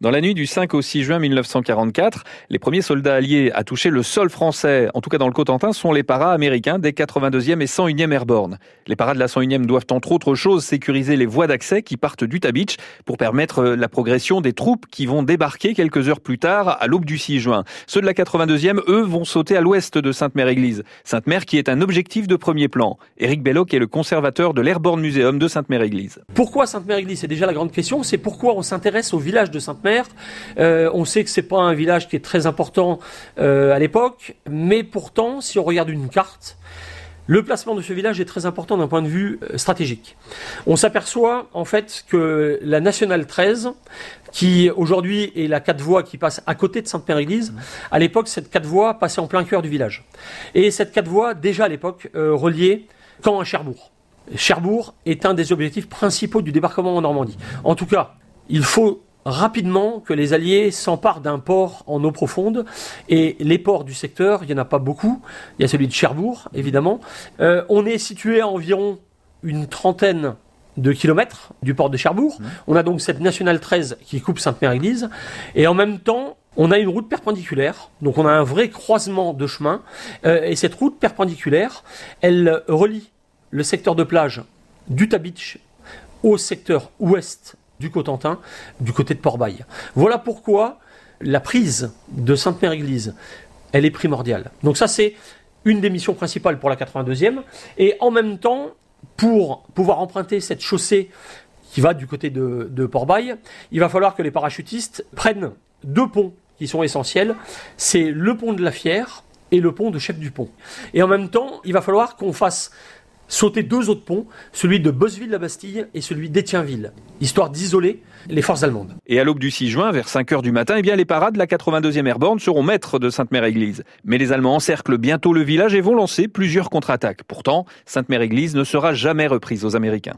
Dans la nuit du 5 au 6 juin 1944, les premiers soldats alliés à toucher le sol français, en tout cas dans le Cotentin, sont les paras américains des 82e et 101e Airborne. Les paras de la 101e doivent entre autres choses sécuriser les voies d'accès qui partent d'Utah Beach pour permettre la progression des troupes qui vont débarquer quelques heures plus tard à l'aube du 6 juin. Ceux de la 82e, eux, vont sauter à l'ouest de Sainte-Mère-Église. Sainte-Mère qui est un objectif de premier plan. Éric Belloc est le conservateur de l'Airborne Museum de Sainte-Mère-Église. Pourquoi Sainte-Mère-Église? C'est déjà la grande question. C'est pourquoi on s'intéresse au village de Sainte-Mère euh, on sait que c'est pas un village qui est très important euh, à l'époque, mais pourtant, si on regarde une carte, le placement de ce village est très important d'un point de vue euh, stratégique. On s'aperçoit en fait que la nationale 13, qui aujourd'hui est la 4 voies qui passe à côté de Sainte-Mère-Église, à l'époque cette 4 voies passait en plein cœur du village. Et cette 4 voies, déjà à l'époque, reliait Caen à Cherbourg. Cherbourg est un des objectifs principaux du débarquement en Normandie. En tout cas, il faut rapidement que les Alliés s'emparent d'un port en eau profonde. Et les ports du secteur, il n'y en a pas beaucoup. Il y a celui de Cherbourg, évidemment. Euh, on est situé à environ une trentaine de kilomètres du port de Cherbourg. Mmh. On a donc cette nationale 13 qui coupe Sainte-Mère-Église. Et en même temps, on a une route perpendiculaire. Donc on a un vrai croisement de chemin. Euh, et cette route perpendiculaire, elle relie le secteur de plage d'Utah Beach au secteur ouest du Cotentin, du côté de Port-Bail. Voilà pourquoi la prise de Sainte-Mère-Église, elle est primordiale. Donc ça, c'est une des missions principales pour la 82e. Et en même temps, pour pouvoir emprunter cette chaussée qui va du côté de, de Port-Bail, il va falloir que les parachutistes prennent deux ponts qui sont essentiels. C'est le pont de la Fière et le pont de Chef du Pont. Et en même temps, il va falloir qu'on fasse sauter deux autres ponts, celui de Bosseville-la-Bastille et celui d'Étienville, histoire d'isoler les forces allemandes. Et à l'aube du 6 juin, vers 5 heures du matin, eh bien, les parades de la 82e Airborne seront maîtres de Sainte-Mère-Église. Mais les Allemands encerclent bientôt le village et vont lancer plusieurs contre-attaques. Pourtant, Sainte-Mère-Église ne sera jamais reprise aux Américains.